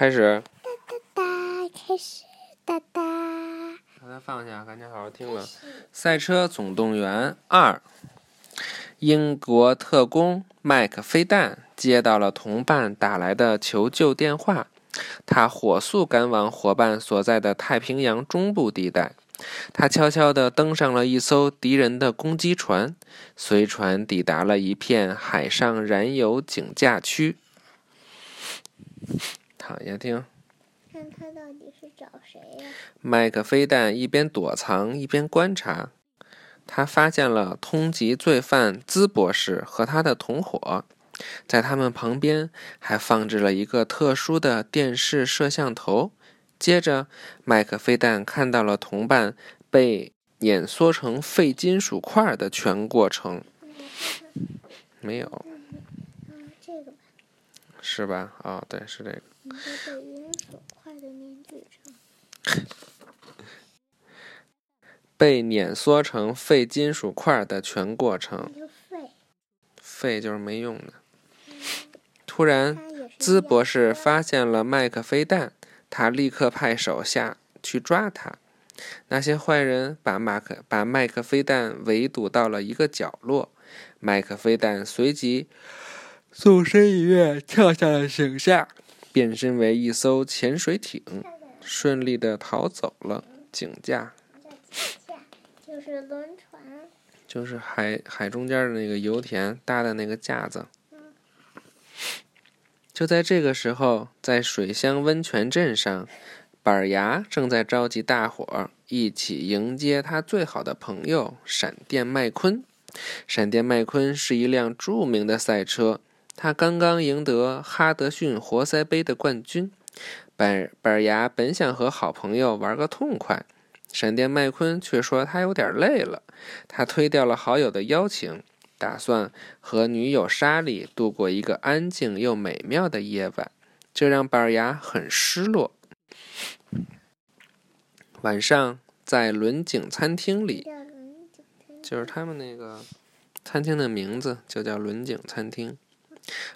开始。哒哒哒，开始哒哒。把它放下，赶紧好好听了。《赛车总动员二》，英国特工麦克菲旦接到了同伴打来的求救电话，他火速赶往伙伴所在的太平洋中部地带。他悄悄地登上了一艘敌人的攻击船，随船抵达了一片海上燃油警驾区。躺下听。看他到底是找谁呀？麦克菲旦一边躲藏一边观察，他发现了通缉罪犯兹博士和他的同伙，在他们旁边还放置了一个特殊的电视摄像头。接着，麦克菲旦看到了同伴被碾缩成废金属块的全过程。没有，嗯，这个吧。是吧？哦，对，是这个。被。碾缩成废金属块的全过程。废。就是没用的。突然，他也是兹博士发现了麦克菲旦，他立刻派手下去抓他。那些坏人把马克把麦克菲旦围堵到了一个角落，麦克菲旦随即纵身一跃，跳下了井下，变身为一艘潜水艇，顺利的逃走了。井架就是轮船。就是海海中间的那个油田搭的那个架子。就在这个时候，在水乡温泉镇上，板牙正在召集大伙儿一起迎接他最好的朋友闪电麦昆。闪电麦昆是一辆著名的赛车，他刚刚赢得哈德逊活塞杯的冠军。板板牙本想和好朋友玩个痛快，闪电麦昆却说他有点累了，他推掉了好友的邀请。打算和女友莎莉度过一个安静又美妙的夜晚，这让板牙很失落。晚上，在轮景餐厅里，就是他们那个餐厅的名字就叫轮景餐厅。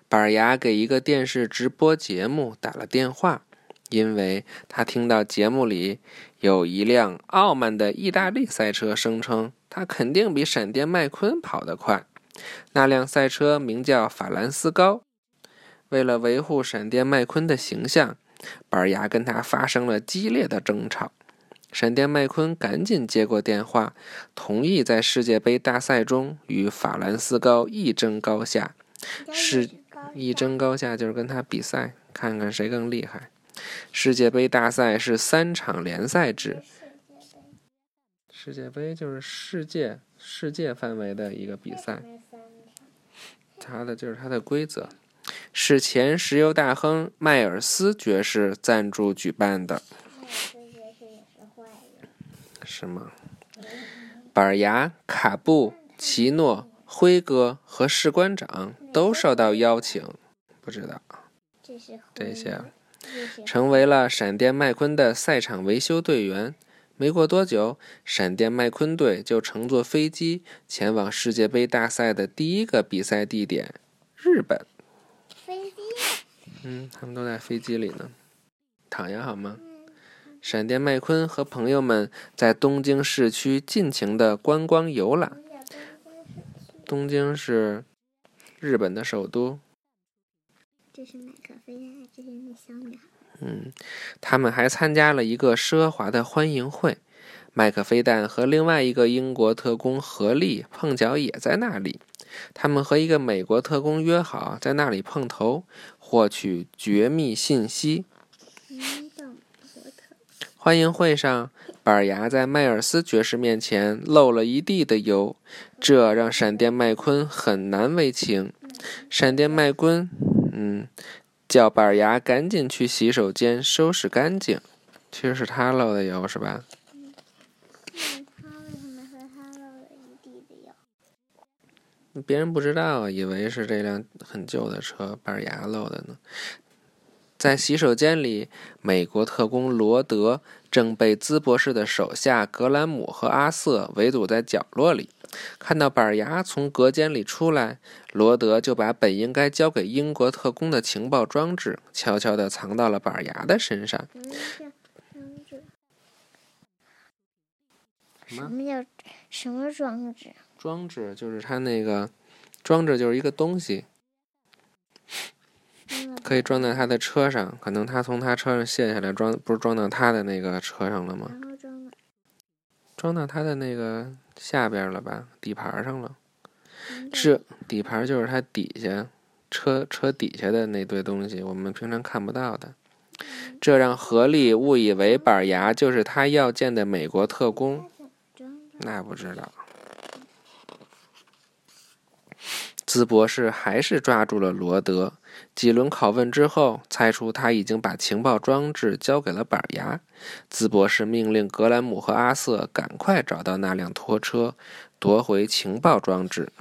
板牙给一个电视直播节目打了电话，因为他听到节目里有一辆傲慢的意大利赛车声称他肯定比闪电麦昆跑得快。那辆赛车名叫法兰斯高。为了维护闪电麦昆的形象，板牙跟他发生了激烈的争吵。闪电麦昆赶紧接过电话，同意在世界杯大赛中与法兰斯高一争高下。是一争高下就是跟他比赛，看看谁更厉害。世界杯大赛是三场联赛制，世界杯就是世界世界范围的一个比赛，它的就是它的规则，是前石油大亨迈尔斯爵士赞助举办的，是吗？板牙、卡布、奇诺、辉哥和士官长都受到邀请，不知道这些成为了闪电麦昆的赛场维修队员。没过多久，闪电麦昆队就乘坐飞机前往世界杯大赛的第一个比赛地点——日本。飞机。嗯，他们都在飞机里呢。躺下好吗？闪电麦昆和朋友们在东京市区尽情的观光游览。东京是日本的首都。这是麦克菲亚，这是那小女孩。嗯，他们还参加了一个奢华的欢迎会。麦克菲旦和另外一个英国特工合力碰巧也在那里。他们和一个美国特工约好在那里碰头，获取绝密信息。欢迎会上，板牙在迈尔斯爵士面前漏了一地的油，这让闪电麦昆很难为情。闪电麦昆，嗯，叫板牙赶紧去洗手间收拾干净。其实是他漏的油，是吧？他为什么和他漏了一地的油？别人不知道，以为是这辆很旧的车板牙漏的呢。在洗手间里，美国特工罗德正被兹博士的手下格兰姆和阿瑟围堵在角落里。看到板牙从隔间里出来，罗德就把本应该交给英国特工的情报装置悄悄地藏到了板牙的身上。什么叫什么装置？装置就是他那个装置，就是一个东西，可以装在他的车上。可能他从他车上卸下来装，不是装到他的那个车上了吗？装到他的那个下边了吧，底盘上了。这底盘就是他底下车车底下的那堆东西，我们平常看不到的。这让何力误以为板牙就是他要见的美国特工。那不知道。兹博士还是抓住了罗德。几轮拷问之后，猜出他已经把情报装置交给了板牙。兹博士命令格兰姆和阿瑟赶快找到那辆拖车，夺回情报装置。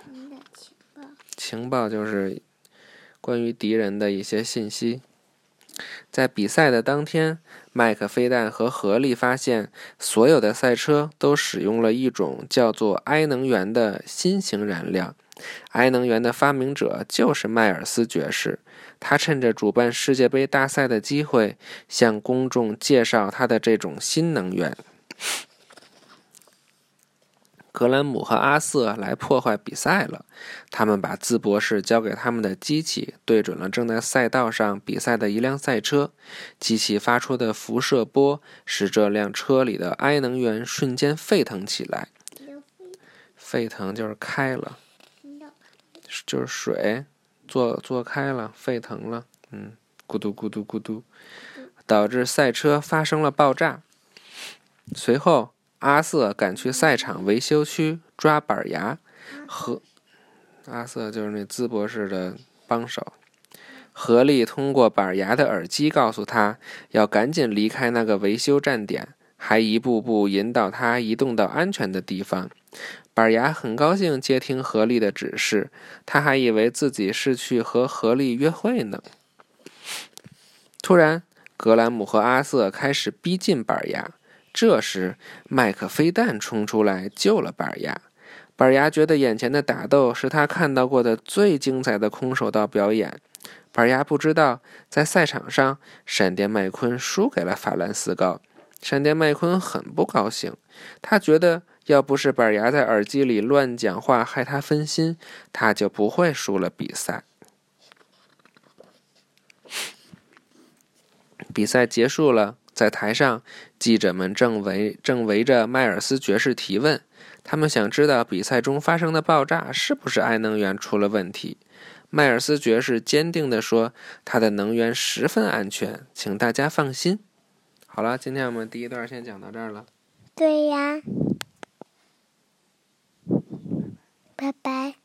情报就是关于敌人的一些信息。在比赛的当天，麦克飞弹和合力发现，所有的赛车都使用了一种叫做埃能源的新型燃料。埃能源的发明者就是迈尔斯爵士。他趁着主办世界杯大赛的机会，向公众介绍他的这种新能源。格兰姆和阿瑟来破坏比赛了。他们把兹博士交给他们的机器对准了正在赛道上比赛的一辆赛车。机器发出的辐射波使这辆车里的埃能源瞬间沸腾起来。沸腾就是开了，就是水做做开了，沸腾了。嗯，咕嘟咕嘟咕嘟，导致赛车发生了爆炸。随后。阿瑟赶去赛场维修区抓板牙，和阿瑟就是那兹博士的帮手，合力通过板牙的耳机告诉他要赶紧离开那个维修站点，还一步步引导他移动到安全的地方。板牙很高兴接听合力的指示，他还以为自己是去和合力约会呢。突然，格兰姆和阿瑟开始逼近板牙。这时，麦克飞弹冲出来救了板牙。板牙觉得眼前的打斗是他看到过的最精彩的空手道表演。板牙不知道，在赛场上，闪电麦昆输给了法兰斯高。闪电麦昆很不高兴，他觉得要不是板牙在耳机里乱讲话害他分心，他就不会输了比赛。比赛结束了。在台上，记者们正围正围着迈尔斯爵士提问，他们想知道比赛中发生的爆炸是不是爱能源出了问题。迈尔斯爵士坚定地说：“他的能源十分安全，请大家放心。”好了，今天我们第一段先讲到这儿了。对呀，拜拜。